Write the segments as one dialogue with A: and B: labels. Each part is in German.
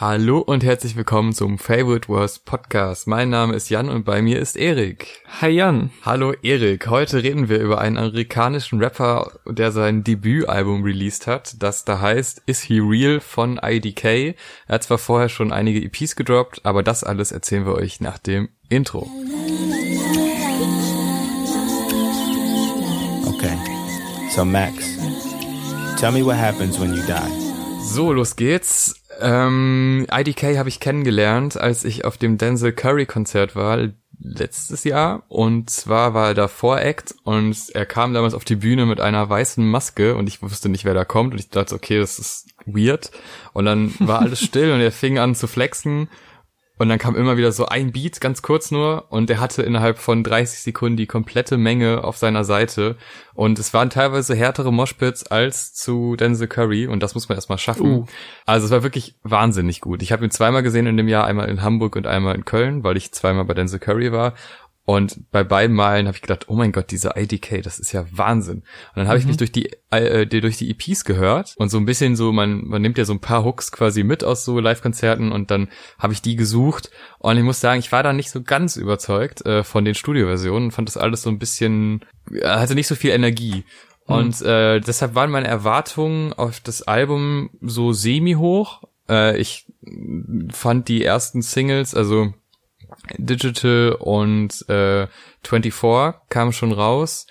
A: Hallo und herzlich willkommen zum Favorite Worst Podcast. Mein Name ist Jan und bei mir ist Erik.
B: Hi Jan.
A: Hallo Erik. Heute reden wir über einen amerikanischen Rapper, der sein Debütalbum released hat, das da heißt Is He Real von IDK. Er hat zwar vorher schon einige EPs gedroppt, aber das alles erzählen wir euch nach dem Intro.
C: Okay. So Max, tell me what happens when you die.
A: So, los geht's. Ähm, IDK habe ich kennengelernt, als ich auf dem Denzel Curry Konzert war letztes Jahr. Und zwar war er da Voract und er kam damals auf die Bühne mit einer weißen Maske und ich wusste nicht, wer da kommt. Und ich dachte, okay, das ist weird. Und dann war alles still und er fing an zu flexen und dann kam immer wieder so ein Beat, ganz kurz nur, und er hatte innerhalb von 30 Sekunden die komplette Menge auf seiner Seite. Und es waren teilweise härtere Moshpits als zu Denzel Curry, und das muss man erstmal schaffen. Uh. Also es war wirklich wahnsinnig gut. Ich habe ihn zweimal gesehen in dem Jahr, einmal in Hamburg und einmal in Köln, weil ich zweimal bei Denzel Curry war. Und bei beiden Malen habe ich gedacht, oh mein Gott, diese IDK, das ist ja Wahnsinn. Und dann habe mhm. ich mich durch die, äh, durch die EPs gehört und so ein bisschen so, man, man nimmt ja so ein paar Hooks quasi mit aus so Live-Konzerten und dann habe ich die gesucht. Und ich muss sagen, ich war da nicht so ganz überzeugt äh, von den Studioversionen, fand das alles so ein bisschen, äh, hatte nicht so viel Energie. Mhm. Und äh, deshalb waren meine Erwartungen auf das Album so semi hoch. Äh, ich fand die ersten Singles, also Digital und äh, 24 kam schon raus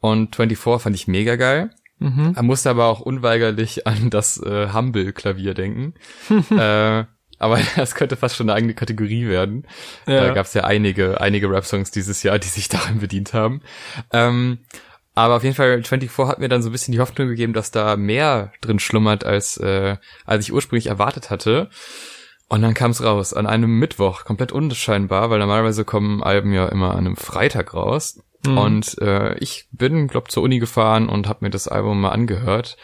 A: und 24 fand ich mega geil. Mhm. Er musste aber auch unweigerlich an das äh, Humble-Klavier denken. äh, aber das könnte fast schon eine eigene Kategorie werden. Ja. Da gab es ja einige, einige Rap-Songs dieses Jahr, die sich darin bedient haben. Ähm, aber auf jeden Fall, 24 hat mir dann so ein bisschen die Hoffnung gegeben, dass da mehr drin schlummert, als, äh, als ich ursprünglich erwartet hatte. Und dann kam es raus, an einem Mittwoch, komplett unscheinbar, weil normalerweise kommen Alben ja immer an einem Freitag raus. Mhm. Und äh, ich bin, glaub, zur Uni gefahren und habe mir das Album mal angehört.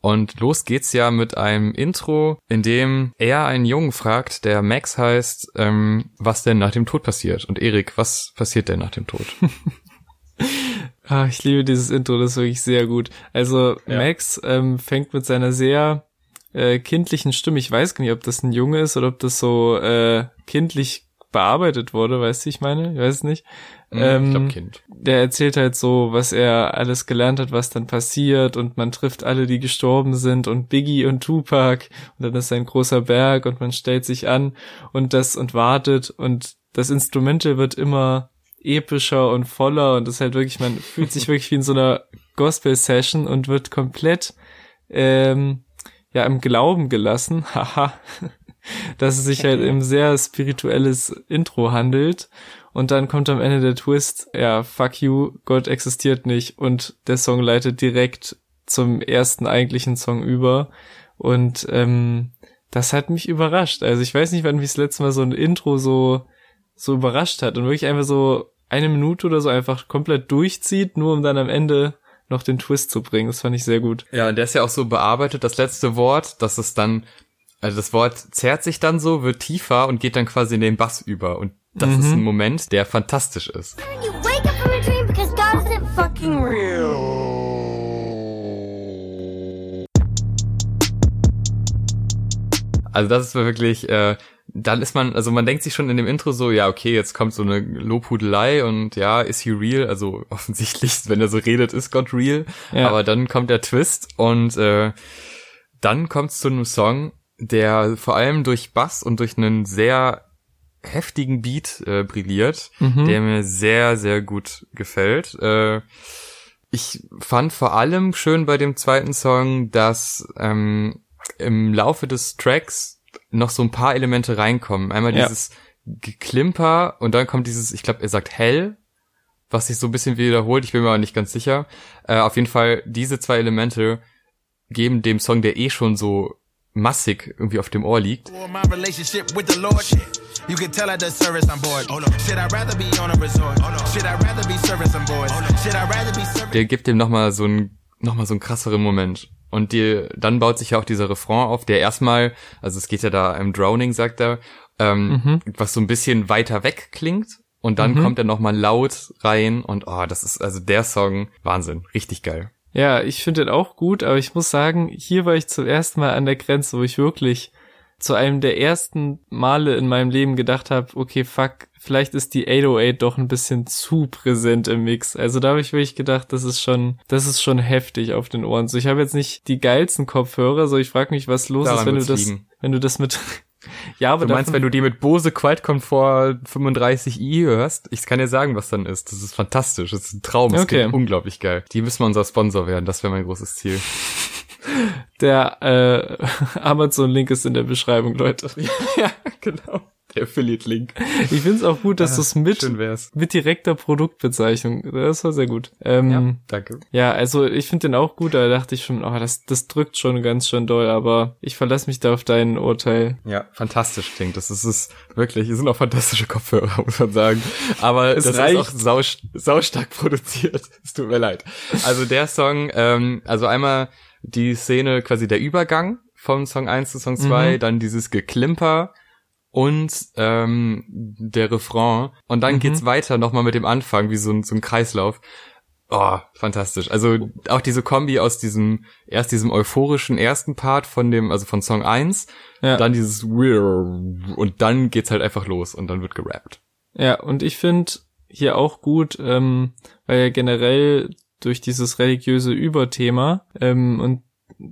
A: Und los geht's ja mit einem Intro, in dem er einen Jungen fragt, der Max heißt, ähm, was denn nach dem Tod passiert. Und Erik, was passiert denn nach dem Tod?
B: ah, ich liebe dieses Intro, das ist wirklich sehr gut. Also ja. Max ähm, fängt mit seiner sehr äh, kindlichen Stimme. Ich weiß gar nicht, ob das ein Junge ist oder ob das so äh, kindlich bearbeitet wurde, weißt du, ich meine? Ich weiß es nicht.
A: Mhm, ähm, ich glaub, Kind.
B: Der erzählt halt so, was er alles gelernt hat, was dann passiert und man trifft alle, die gestorben sind und Biggie und Tupac und dann ist ein großer Berg und man stellt sich an und das und wartet und das Instrumental wird immer epischer und voller und das ist halt wirklich, man fühlt sich wirklich wie in so einer Gospel-Session und wird komplett ähm, ja im Glauben gelassen, haha, dass es sich halt im sehr spirituelles Intro handelt. Und dann kommt am Ende der Twist, ja, fuck you, Gott existiert nicht. Und der Song leitet direkt zum ersten eigentlichen Song über. Und ähm, das hat mich überrascht. Also ich weiß nicht, wann mich das letzte Mal so ein Intro so, so überrascht hat und wirklich einfach so eine Minute oder so einfach komplett durchzieht, nur um dann am Ende noch den Twist zu bringen. Das fand ich sehr gut.
A: Ja, und der ist ja auch so bearbeitet, das letzte Wort, dass es dann, also das Wort zerrt sich dann so, wird tiefer und geht dann quasi in den Bass über. Und das mhm. ist ein Moment, der fantastisch ist. Also das ist wirklich, äh, dann ist man, also man denkt sich schon in dem Intro so, ja, okay, jetzt kommt so eine Lobhudelei und ja, ist he real? Also offensichtlich, wenn er so redet, ist Gott real. Ja. Aber dann kommt der Twist und äh, dann kommt es zu einem Song, der vor allem durch Bass und durch einen sehr heftigen Beat äh, brilliert, mhm. der mir sehr, sehr gut gefällt. Äh, ich fand vor allem schön bei dem zweiten Song, dass ähm, im Laufe des Tracks noch so ein paar Elemente reinkommen. Einmal ja. dieses Geklimper und dann kommt dieses, ich glaube, er sagt hell, was sich so ein bisschen wiederholt. Ich bin mir aber nicht ganz sicher. Äh, auf jeden Fall, diese zwei Elemente geben dem Song, der eh schon so massig irgendwie auf dem Ohr liegt. Der gibt dem nochmal so ein nochmal so einen krasseren Moment. Und die, dann baut sich ja auch dieser Refrain auf, der erstmal, also es geht ja da im Drowning, sagt er, ähm, mhm. was so ein bisschen weiter weg klingt. Und dann mhm. kommt er nochmal laut rein und oh, das ist also der Song, Wahnsinn, richtig geil.
B: Ja, ich finde den auch gut, aber ich muss sagen, hier war ich zum ersten Mal an der Grenze, wo ich wirklich zu einem der ersten Male in meinem Leben gedacht habe, okay, fuck, vielleicht ist die 808 doch ein bisschen zu präsent im Mix. Also da habe ich wirklich gedacht, das ist schon, das ist schon heftig auf den Ohren. So, ich habe jetzt nicht die geilsten Kopfhörer, so ich frage mich, was los
A: Daran
B: ist, wenn du das,
A: liegen.
B: wenn du das mit Ja, aber
A: Du meinst, wenn du die mit Bose Quiet Comfort 35i hörst? Ich kann dir sagen, was dann ist. Das ist fantastisch. Das ist ein Traum. Das
B: Okay.
A: unglaublich geil. Die müssen wir unser Sponsor werden. Das wäre mein großes Ziel.
B: der äh, Amazon-Link ist in der Beschreibung, Leute.
A: ja, genau. Der Affiliate-Link.
B: Ich finde es auch gut, dass du es mit, mit direkter Produktbezeichnung, das war sehr gut. Ähm, ja.
A: danke.
B: also ich finde den auch gut, da dachte ich schon, oh, das, das drückt schon ganz schön doll, aber ich verlasse mich da auf dein Urteil.
A: Ja, fantastisch klingt. Das ist es wirklich. Es sind auch fantastische Kopfhörer, muss man sagen. Aber
B: Es
A: das
B: reicht.
A: ist auch sau, saustark produziert. Es tut mir leid. Also der Song, ähm, also einmal die Szene, quasi der Übergang vom Song 1 zu Song 2,
B: Mhm.
A: dann dieses Geklimper und ähm, der Refrain. Und dann
B: Mhm.
A: geht's weiter nochmal mit dem Anfang, wie so ein, so ein Kreislauf. Oh, fantastisch. Also auch diese Kombi aus diesem, erst diesem euphorischen ersten Part von dem, also von Song 1,
B: Ja.
A: dann dieses und dann geht's halt einfach los und dann wird gerappt.
B: Ja, und ich finde hier auch gut, ähm, weil ja generell durch dieses religiöse Überthema ähm, und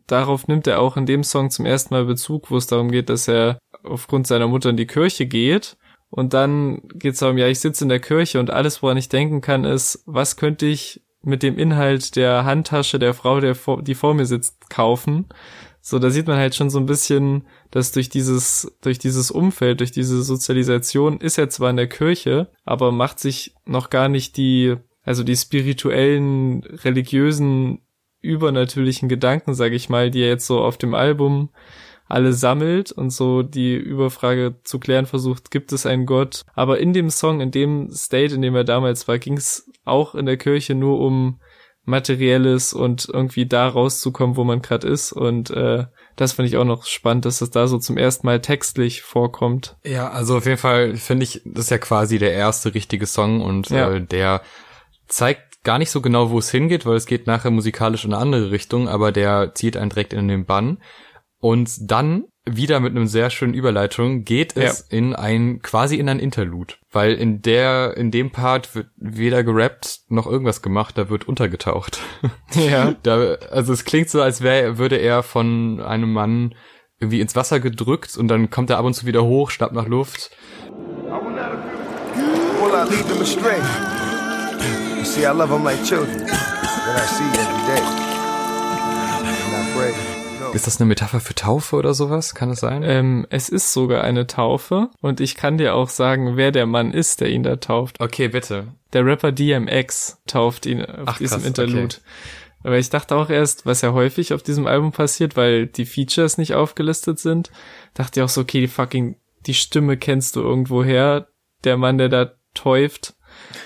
B: darauf nimmt er auch in dem Song zum ersten Mal Bezug, wo es darum geht, dass er aufgrund seiner Mutter in die Kirche geht. Und dann geht es darum, ja, ich sitze in der Kirche und alles, woran ich denken kann, ist, was könnte ich mit dem Inhalt der Handtasche der Frau, der vor, die vor mir sitzt, kaufen? So, da sieht man halt schon so ein bisschen, dass durch dieses, durch dieses Umfeld, durch diese Sozialisation ist er zwar in der Kirche, aber macht sich noch gar nicht die, also die spirituellen, religiösen, übernatürlichen Gedanken, sage ich mal, die er jetzt so auf dem Album alle sammelt und so die Überfrage zu klären versucht, gibt es einen Gott? Aber in dem Song, in dem State, in dem er damals war, ging es auch in der Kirche nur um Materielles und irgendwie da rauszukommen, wo man gerade ist. Und äh, das fand ich auch noch spannend, dass das da so zum ersten Mal textlich vorkommt.
A: Ja, also auf jeden Fall finde ich, das ist ja quasi der erste richtige Song und
B: Ja.
A: äh, der zeigt gar nicht so genau, wo es hingeht, weil es geht nachher musikalisch in eine andere Richtung, aber der zieht einen direkt in den Bann. Und dann wieder mit einem sehr schönen Überleitung geht es in ein quasi in ein Interlude, weil in der in dem Part wird weder gerappt noch irgendwas gemacht, da wird untergetaucht.
B: Ja.
A: Da, also es klingt so, als wäre würde er von einem Mann irgendwie ins Wasser gedrückt und dann kommt er ab und zu wieder hoch, schnappt nach Luft.
D: Will I No.
A: Ist das eine Metapher für Taufe oder sowas? Kann es sein?
B: Ähm, es ist sogar eine Taufe und ich kann dir auch sagen, wer der Mann ist, der ihn da tauft.
A: Okay, bitte.
B: Der Rapper DMX tauft ihn auf
A: Ach,
B: diesem
A: krass,
B: Interlude. Aber ich dachte auch erst, was ja häufig auf diesem Album passiert, weil die Features nicht aufgelistet sind, dachte ich auch so, okay, die fucking, die Stimme kennst du irgendwo her, der Mann, der da täuft.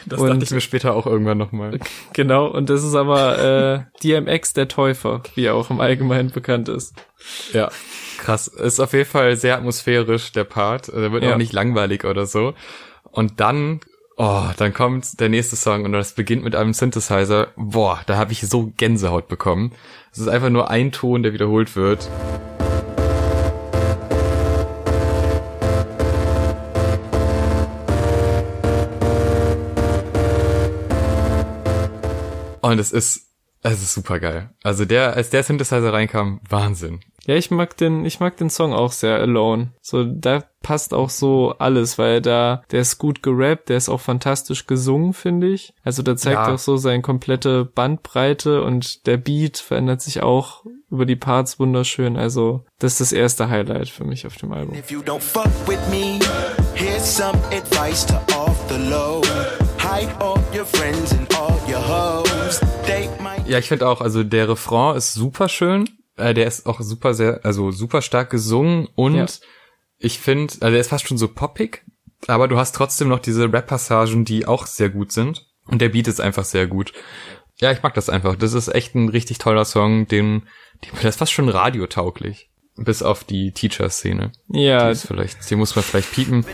A: Das
B: Und-
A: dachte ich mir später auch irgendwann nochmal.
B: Genau, und das ist aber äh, DMX, der Täufer, wie er auch im Allgemeinen bekannt ist.
A: Ja, krass. Ist auf jeden Fall sehr atmosphärisch, der Part. Der wird
B: Ja.
A: auch nicht langweilig oder so. Und dann, oh, dann kommt der nächste Song und das beginnt mit einem Synthesizer. Boah, da habe ich so Gänsehaut bekommen. Es ist einfach nur ein Ton, der wiederholt wird. Und es ist, es ist super geil. Also der, als der Synthesizer reinkam, Wahnsinn.
B: Ja, ich mag den, ich mag den Song auch sehr, Alone. So, da passt auch so alles, weil da, der ist gut gerappt, der ist auch fantastisch gesungen, finde ich. Also da zeigt
A: Ja.
B: auch so seine komplette Bandbreite und der Beat verändert sich auch über die Parts wunderschön. Also, das ist das erste Highlight für mich auf dem Album.
E: If
A: Ja, ich finde auch, also der Refrain ist super schön. Äh, der ist auch super sehr, also super stark gesungen und
B: Ja.
A: ich finde, also der ist fast schon so poppig, aber du hast trotzdem noch diese Rap-Passagen, die auch sehr gut sind. Und der Beat ist einfach sehr gut. Ja, ich mag das einfach. Das ist echt ein richtig toller Song, den, den der ist fast schon radiotauglich. Bis auf die Teacher-Szene.
B: Ja,
A: Die ist vielleicht, die muss man vielleicht piepen.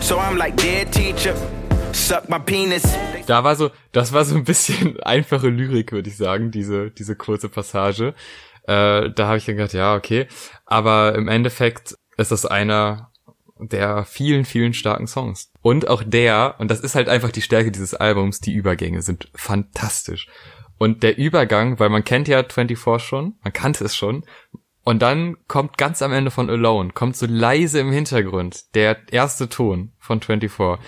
E: So I'm like, dear teacher, suck my penis.
A: Da war so, das war so ein bisschen einfache Lyrik, würde ich sagen, diese, diese kurze Passage. Äh, da habe ich dann gedacht, ja, okay. Aber im Endeffekt ist das einer der vielen, vielen starken Songs. Und auch der, und das ist halt einfach die Stärke dieses Albums, die Übergänge sind fantastisch. Und der Übergang, weil man kennt ja 24 schon, man kannte es schon, und dann kommt ganz am Ende von Alone, kommt so leise im Hintergrund der erste Ton von 24.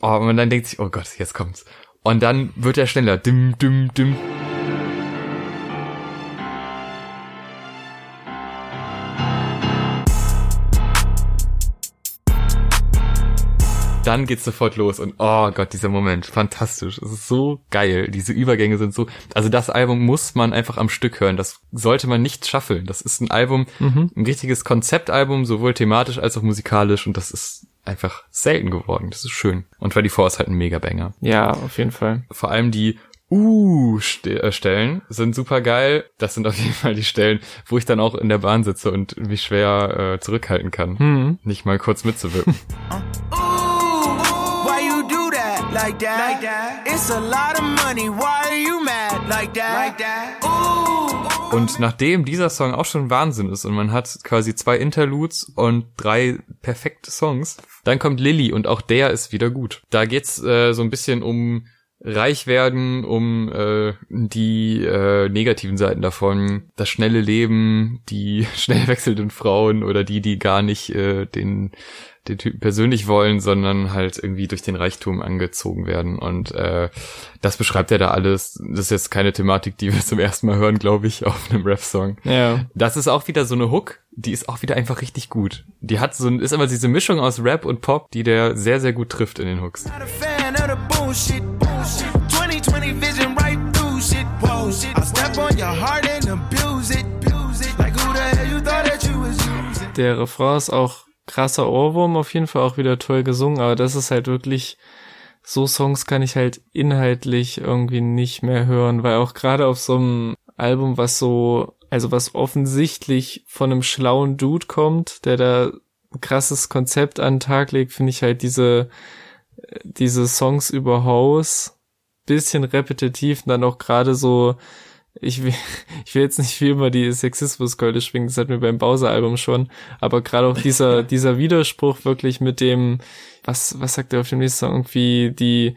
A: Oh, und dann denkt sich, oh Gott, jetzt kommt's. Und dann wird er schneller. Dim, dim, dim. Dann geht's sofort los und oh Gott, dieser Moment, fantastisch. Es ist so geil. Diese Übergänge sind so, also das Album muss man einfach am Stück hören. Das sollte man nicht schaffeln. Das ist ein Album,
B: Mhm.
A: ein richtiges Konzeptalbum, sowohl thematisch als auch musikalisch und das ist einfach selten geworden. Das ist schön. Und 24 ist halt ein Mega-Banger.
B: Ja, auf jeden Fall.
A: Vor allem die Uh-Stellen sind super geil. Das sind auf jeden Fall die Stellen, wo ich dann auch in der Bahn sitze und mich schwer äh, zurückhalten kann,
B: Hm.
A: nicht mal kurz mitzuwirken.
E: like that? Like that? It's a lot of money. Why are you mad like that? Like that? Ooh.
A: Und nachdem dieser Song auch schon Wahnsinn ist und man hat quasi zwei Interludes und drei perfekte Songs, dann kommt Lilly und auch der ist wieder gut. Da geht's äh, so ein bisschen um reich werden, um äh, die äh, negativen Seiten davon, das schnelle Leben, die schnell wechselnden Frauen oder die, die gar nicht äh, den den Typen persönlich wollen, sondern halt irgendwie durch den Reichtum angezogen werden. Und äh, das beschreibt er da alles. Das ist jetzt keine Thematik, die wir zum ersten Mal hören, glaube ich, auf einem Rap-Song.
B: Ja.
A: Das ist auch wieder so eine Hook, die ist auch wieder einfach richtig gut. Die hat so, ist immer diese Mischung aus Rap und Pop, die der sehr, sehr gut trifft in den Hooks.
E: Not a fan of the bullshit. Bullshit. 2020 vision right through shit. Whoa, shit. I step on your heart and abuse it. Abuse it. Like who the hell you thought that you was using?
B: Der Refrain ist auch krasser Ohrwurm, auf jeden Fall auch wieder toll gesungen, aber das ist halt wirklich, so Songs kann ich halt inhaltlich irgendwie nicht mehr hören, weil auch gerade auf so einem Album, was so, also was offensichtlich von einem schlauen Dude kommt, der da ein krasses Konzept an den Tag legt, finde ich halt diese, diese Songs über House bisschen repetitiv und dann auch gerade so, ich will, ich will jetzt nicht wie immer die Sexismuskeule schwingen, das hatten wir beim Bowser-Album schon, aber gerade auch dieser, dieser Widerspruch wirklich mit dem, was, was sagt er auf dem nächsten Song, irgendwie die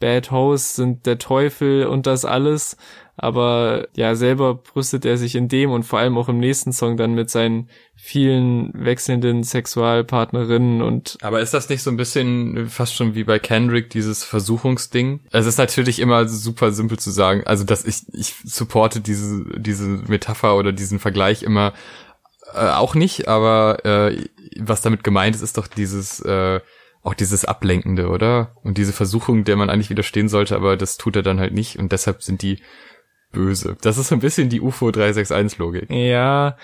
B: Bad Hoes sind der Teufel und das alles, aber ja, selber brüstet er sich in dem und vor allem auch im nächsten Song dann mit seinen vielen wechselnden Sexualpartnerinnen und
A: Aber ist das nicht so ein bisschen fast schon wie bei Kendrick, dieses Versuchungsding? Es ist natürlich immer super simpel zu sagen, also dass ich, ich supporte diese, diese Metapher oder diesen Vergleich immer äh, auch nicht, aber äh, was damit gemeint ist, ist doch dieses, äh, auch dieses Ablenkende, oder? Und diese Versuchung, der man eigentlich widerstehen sollte, aber das tut er dann halt nicht und deshalb sind die böse. Das ist so ein bisschen die UFO 361 Logik.
B: Ja,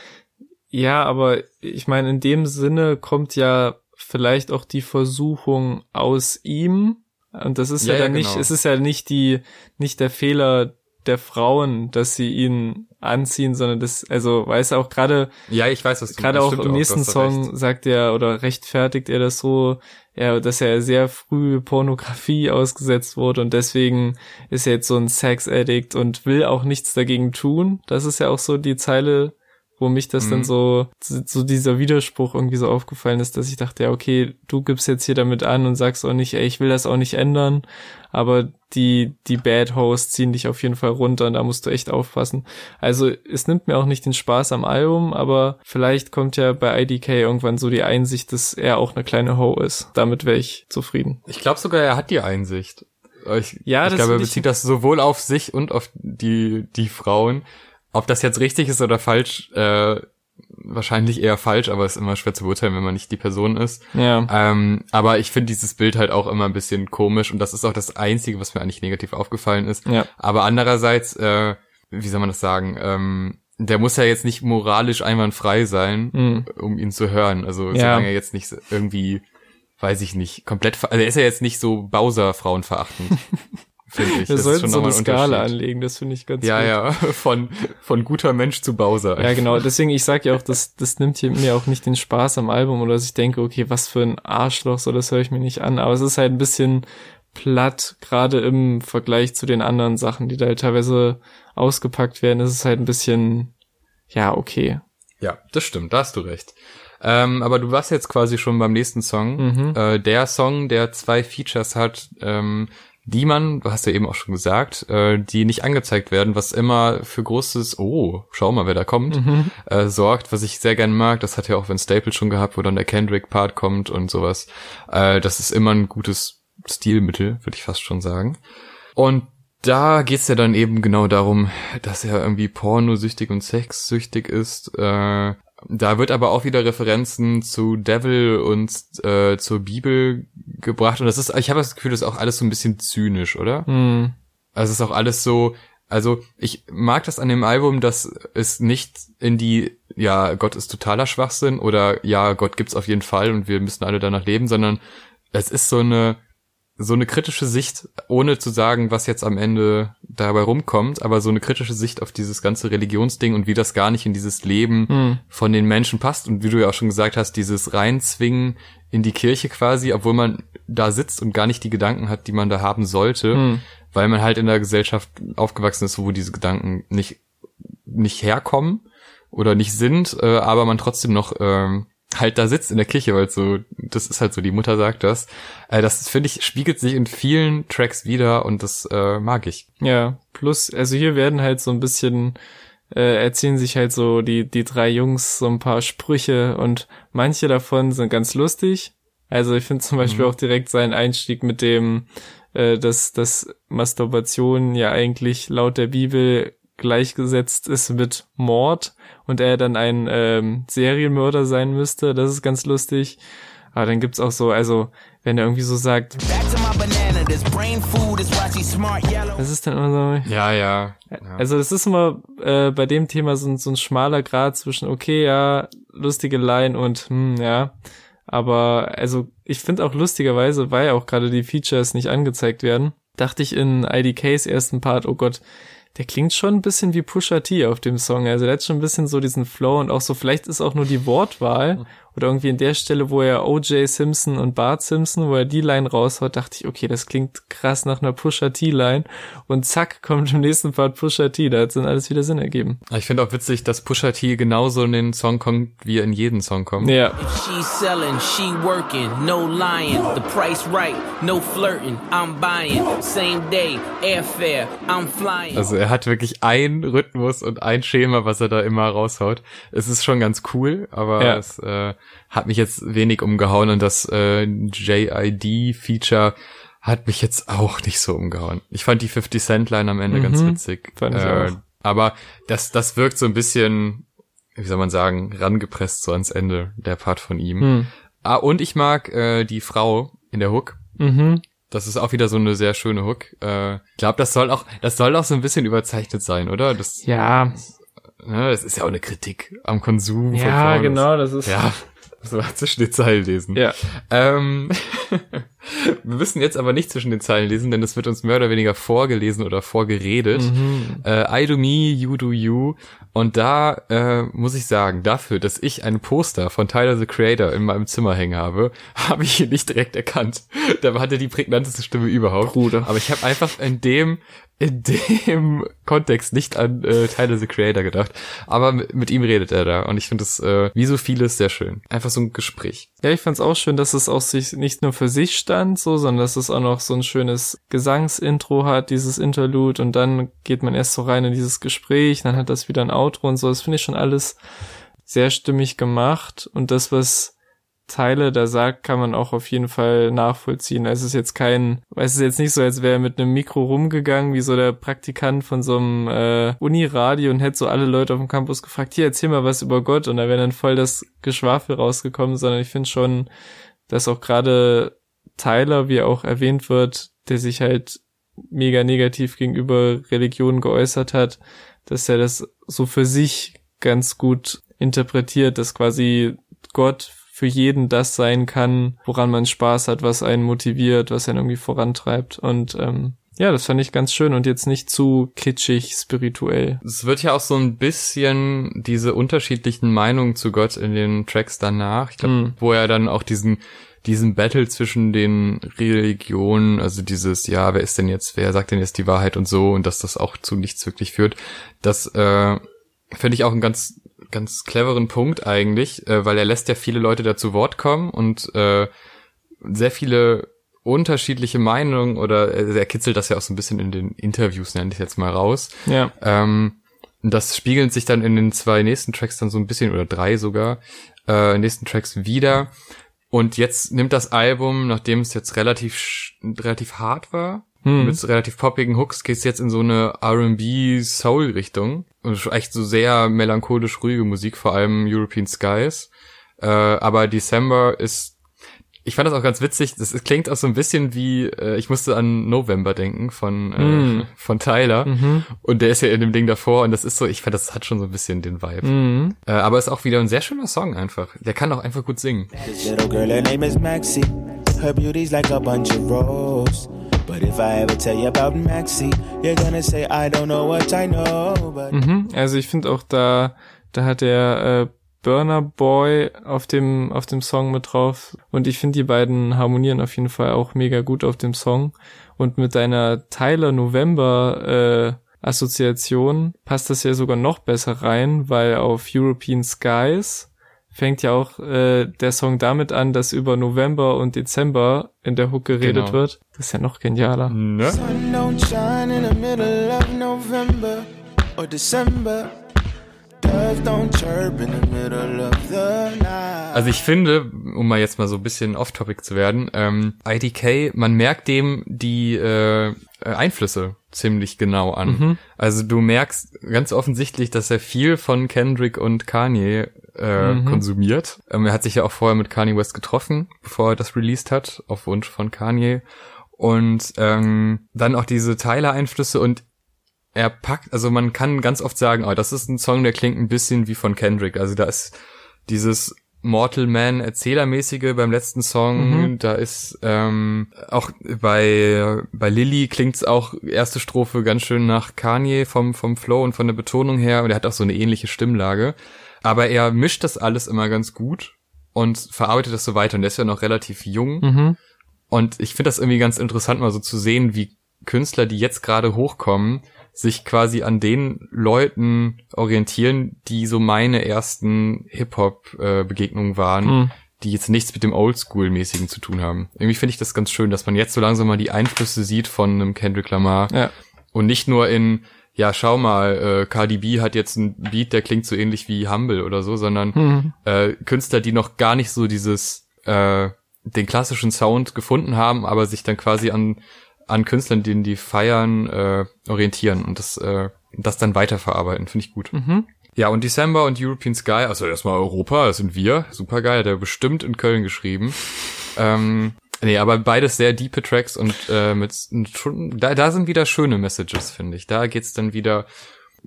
B: ja, aber ich meine, in dem Sinne kommt ja vielleicht auch die Versuchung aus ihm. Und das ist ja,
A: Ja, ja,
B: nicht,
A: genau.
B: es ist ja nicht die, nicht der Fehler der Frauen, dass sie ihn anziehen, sondern das, also weiß auch gerade,
A: Ja, ich weiß, was du
B: gerade auch im nächsten
A: recht.
B: Song sagt er oder rechtfertigt er das so, ja, dass er sehr früh Pornografie ausgesetzt wurde und deswegen ist er jetzt so ein Sex-Addict und will auch nichts dagegen tun. Das ist ja auch so die Zeile, wo mich das dann
A: Mhm.
B: so, so dieser Widerspruch irgendwie so aufgefallen ist, dass ich dachte, ja, okay, du gibst jetzt hier damit an und sagst auch nicht, ey, ich will das auch nicht ändern, aber die, die Bad Hosts ziehen dich auf jeden Fall runter und da musst du echt aufpassen. Also, es nimmt mir auch nicht den Spaß am Album, aber vielleicht kommt ja bei IDK irgendwann so die Einsicht, dass er auch eine kleine Ho ist. Damit wäre ich zufrieden.
A: Ich glaube sogar, er hat die Einsicht. Ich,
B: Ja,
A: ich glaube, er bezieht das sowohl auf sich und auf die, die Frauen. Ob das jetzt richtig ist oder falsch, äh, wahrscheinlich eher falsch, aber ist immer schwer zu beurteilen, wenn man nicht die Person ist.
B: Ja.
A: Ähm, aber ich finde dieses Bild halt auch immer ein bisschen komisch und das ist auch das Einzige, was mir eigentlich negativ aufgefallen ist.
B: Ja.
A: Aber andererseits, äh, wie soll man das sagen, ähm, der muss ja jetzt nicht moralisch einwandfrei sein,
B: Mhm.
A: um ihn zu hören. Also
B: Ja.
A: solange er jetzt nicht irgendwie, weiß ich nicht, komplett, also er ist ja jetzt nicht so Bowser frauenverachtend, finde ich.
B: Wir
A: Das
B: sollten so eine
A: ein
B: Skala anlegen, das finde ich ganz
A: Ja,
B: gut.
A: ja, von, von guter Mensch zu Bowser.
B: Ja, genau. Deswegen, ich sag ja auch, das, das nimmt hier mir auch nicht den Spaß am Album oder dass ich denke, okay, was für ein Arschloch, so das höre ich mir nicht an. Aber es ist halt ein bisschen platt, gerade im Vergleich zu den anderen Sachen, die da halt teilweise ausgepackt werden. Es ist halt ein bisschen, ja, okay.
A: Ja, das stimmt, da hast du recht. Ähm, aber du warst jetzt quasi schon beim nächsten Song.
B: Mhm.
A: Äh, der Song, der zwei Features hat, ähm, die man, du hast ja eben auch schon gesagt, äh, die nicht angezeigt werden, was immer für großes, oh, schau mal, wer da kommt,
B: Mhm.
A: äh, sorgt, was ich sehr gern mag. Das hat ja auch Van Staple schon gehabt, wo dann der Kendrick-Part kommt und sowas. Äh, das ist immer ein gutes Stilmittel, würde ich fast schon sagen. Und da geht's ja dann eben genau darum, dass er irgendwie pornosüchtig und sexsüchtig ist. Äh, da wird aber auch wieder Referenzen zu Devil und äh, zur Bibel gebracht. Und das ist, ich habe das Gefühl, das ist auch alles so ein bisschen zynisch, oder?
B: Hm.
A: Also es ist auch alles so, also ich mag das an dem Album, dass es nicht in die, ja, Gott ist totaler Schwachsinn oder ja, Gott gibt's auf jeden Fall und wir müssen alle danach leben, sondern es ist so eine, so eine kritische Sicht, ohne zu sagen, was jetzt am Ende dabei rumkommt, aber so eine kritische Sicht auf dieses ganze Religionsding und wie das gar nicht in dieses Leben
B: Hm.
A: von den Menschen passt und wie du ja auch schon gesagt hast, dieses Reinzwingen in die Kirche quasi, obwohl man da sitzt und gar nicht die Gedanken hat, die man da haben sollte,
B: Hm.
A: weil man halt in der Gesellschaft aufgewachsen ist, wo diese Gedanken nicht nicht herkommen oder nicht sind, äh, aber man trotzdem noch ähm, halt da sitzt in der Kirche, weil so das ist halt so, die Mutter sagt das. Äh, das finde ich spiegelt sich in vielen Tracks wieder und das äh, mag ich.
B: Ja, plus, also hier werden halt so ein bisschen, äh, erzählen sich halt so die, die drei Jungs so ein paar Sprüche und manche davon sind ganz lustig. Also ich finde zum Beispiel auch direkt seinen Einstieg mit dem, äh, dass, dass Masturbation ja eigentlich laut der Bibel gleichgesetzt ist mit Mord und er dann ein ähm, Serienmörder sein müsste. Das ist ganz lustig. Aber dann gibt's auch so, also wenn er irgendwie so sagt,
E: Back to my banana, this brain food is why she's smart yellow.
B: das ist dann immer so,
A: Ja, ja. ja.
B: Also das ist immer äh, bei dem Thema so, ein- so ein schmaler Grad zwischen okay, ja, lustige Line und hm, ja. Aber also ich finde auch lustigerweise, weil auch gerade die Features nicht angezeigt werden, dachte ich in IDKs ersten Part, oh Gott, der klingt schon ein bisschen wie Pusha T auf dem Song. Also der hat schon ein bisschen so diesen Flow und auch so, vielleicht ist auch nur die Wortwahl oder irgendwie in der Stelle, wo er O.J. Simpson und Bart Simpson, wo er die Line raushaut, dachte ich, okay, das klingt krass nach einer Pusha T-Line und zack, kommt im nächsten Part Pusha T, da hat dann alles wieder Sinn ergeben.
A: Ich finde auch witzig, dass Pusha T genauso in den Song kommt, wie er in jeden Song kommt.
B: Ja,
E: selling, she working, no lying. The price right, no flirting, I'm buying. Same day, airfare, I'm flying.
A: Also er hat wirklich ein Rhythmus und ein Schema, was er da immer raushaut. Es ist schon ganz cool, aber
B: Ja.
A: es äh, hat mich jetzt wenig umgehauen und das äh, JID-Feature hat mich jetzt auch nicht so umgehauen. Ich fand die 50 Cent Line am Ende ganz
B: Mhm.
A: witzig.
B: Fand ich
A: äh,
B: auch.
A: Aber das, das wirkt so ein bisschen, wie soll man sagen, rangepresst so ans Ende, der Part von ihm.
B: hm.
A: Ah, und ich mag äh, die Frau in der Hook.
B: mhm.
A: Das ist auch wieder so eine sehr schöne Hook. Äh, ich glaube, das soll auch, das soll auch so ein bisschen überzeichnet sein, oder? Das,
B: ja,
A: ne, das ist ja auch eine Kritik am Konsum.
B: ja, genau, das ist,
A: Ja, so zwischen den Zeilen lesen.
B: ja.
A: Ähm, wir müssen jetzt aber nicht zwischen den Zeilen lesen, denn es wird uns mehr oder weniger vorgelesen oder vorgeredet.
B: Mhm.
A: Äh, I do me, you do you. Und da äh, muss ich sagen, dafür, dass ich ein Poster von Tyler the Creator in meinem Zimmer hängen habe, habe ich ihn nicht direkt erkannt. Da hat er die prägnanteste Stimme überhaupt.
B: Bruder.
A: Aber ich habe einfach in dem in dem Kontext nicht an äh, Tyler the Creator gedacht. Aber mit, mit ihm redet er da. Und ich finde es, äh, wie so vieles, sehr schön. Einfach so ein Gespräch.
B: Ja, ich fand's auch schön, dass es auch sich nicht nur für sich stand, so, sondern dass es auch noch so ein schönes Gesangsintro hat, dieses Interlude, und dann geht man erst so rein in dieses Gespräch, dann hat das wieder ein Outro und so. Das finde ich schon alles sehr stimmig gemacht. Und das, was Teile da sagt, kann man auch auf jeden Fall nachvollziehen. Es ist jetzt kein, es ist jetzt nicht so, als wäre er mit einem Mikro rumgegangen, wie so der Praktikant von so einem äh, Uniradio und hätte so alle Leute auf dem Campus gefragt, hier, erzähl mal was über Gott und da wäre dann voll das Geschwafel rausgekommen, sondern ich finde schon, dass auch gerade Tyler, wie auch erwähnt wird, der sich halt mega negativ gegenüber Religion geäußert hat, dass er das so für sich ganz gut interpretiert, dass quasi Gott für jeden das sein kann, woran man Spaß hat, was einen motiviert, was einen irgendwie vorantreibt. Und ähm, ja, das fand ich ganz schön und jetzt nicht zu kitschig, spirituell.
A: Es wird ja auch so ein bisschen diese unterschiedlichen Meinungen zu Gott in den Tracks danach. Ich glaube,
B: Mhm.
A: wo er dann auch diesen diesen Battle zwischen den Religionen, also dieses, ja, wer ist denn jetzt, wer sagt denn jetzt die Wahrheit und so, und dass das auch zu nichts wirklich führt, das äh, finde ich auch einen ganz, ganz cleveren Punkt eigentlich, äh, weil er lässt ja viele Leute dazu Wort kommen und äh, sehr viele unterschiedliche Meinungen oder äh, er kitzelt das ja auch so ein bisschen in den Interviews, nenne ich jetzt mal raus.
B: Ja.
A: Ähm, das spiegelt sich dann in den zwei nächsten Tracks dann so ein bisschen, oder drei sogar, äh, nächsten Tracks wieder. Und jetzt nimmt das Album, nachdem es jetzt relativ, relativ hart war,
B: Hm.
A: mit relativ poppigen Hooks, geht es jetzt in so eine R&B-Soul-Richtung. Und echt so sehr melancholisch ruhige Musik, vor allem European Skies. Äh, aber December ist ich fand das auch ganz witzig. Das es klingt auch so ein bisschen wie, äh, ich musste an November denken von, äh,
B: Mm.
A: von Tyler.
B: Mhm.
A: Und der ist ja in dem Ding davor und das ist so, ich fand, das hat schon so ein bisschen den Vibe.
B: Mhm.
A: Äh, aber ist auch wieder ein sehr schöner Song einfach. Der kann auch einfach gut singen.
F: This little girl, her name is Maxie. Her beauty's like a bunch of roses.
B: Mhm. Also ich finde auch da, da hat der äh, Burner Boy auf dem auf dem Song mit drauf und ich finde die beiden harmonieren auf jeden Fall auch mega gut auf dem Song und mit deiner Tyler November äh, Assoziation passt das ja sogar noch besser rein, weil auf European Skies fängt ja auch äh, der Song damit an, dass über November und Dezember in der Hook geredet
A: Genau.
B: wird. Das ist ja noch genialer.
A: Ne?
F: sun don't shine in the middle of November or December.
A: Also ich finde, um mal jetzt mal so ein bisschen off-topic zu werden, ähm, IDK, man merkt dem die äh, Einflüsse ziemlich genau an.
B: Mhm.
A: Also du merkst ganz offensichtlich, dass er viel von Kendrick und Kanye äh,
B: Mhm.
A: konsumiert. Ähm, er hat sich ja auch vorher mit Kanye West getroffen, bevor er das released hat, auf Wunsch von Kanye. Und ähm, dann auch diese Tyler-Einflüsse und er packt, also man kann ganz oft sagen, oh, das ist ein Song, der klingt ein bisschen wie von Kendrick. Also da ist dieses Mortal Man Erzählermäßige beim letzten Song,
B: Mhm.
A: da ist ähm, auch bei bei Lilly klingt's auch erste Strophe ganz schön nach Kanye vom vom Flow und von der Betonung her und er hat auch so eine ähnliche Stimmlage, aber er mischt das alles immer ganz gut und verarbeitet das so weiter und der ist ja noch relativ jung
B: Mhm.
A: und ich finde das irgendwie ganz interessant, mal so zu sehen, wie Künstler, die jetzt gerade hochkommen, sich quasi an den Leuten orientieren, die so meine ersten Hip-Hop-Begegnungen waren,
B: Mhm.
A: die jetzt nichts mit dem Oldschool-mäßigen zu tun haben. Irgendwie finde ich das ganz schön, dass man jetzt so langsam mal die Einflüsse sieht von einem Kendrick Lamar
B: Ja.
A: und nicht nur in, ja, schau mal, äh, Cardi B hat jetzt einen Beat, der klingt so ähnlich wie Humble oder so, sondern
B: Mhm.
A: äh, Künstler, die noch gar nicht so dieses äh, den klassischen Sound gefunden haben, aber sich dann quasi an an Künstlern, denen die feiern, äh, orientieren und das äh, das dann weiterverarbeiten, finde ich gut.
B: Mhm.
A: Ja, und December und European Sky, also erstmal Europa, das sind wir, super geil, hat er bestimmt in Köln geschrieben. ähm, nee, aber beides sehr diepe Tracks und äh, mit schon, da, da sind wieder schöne Messages, finde ich. Da geht's dann wieder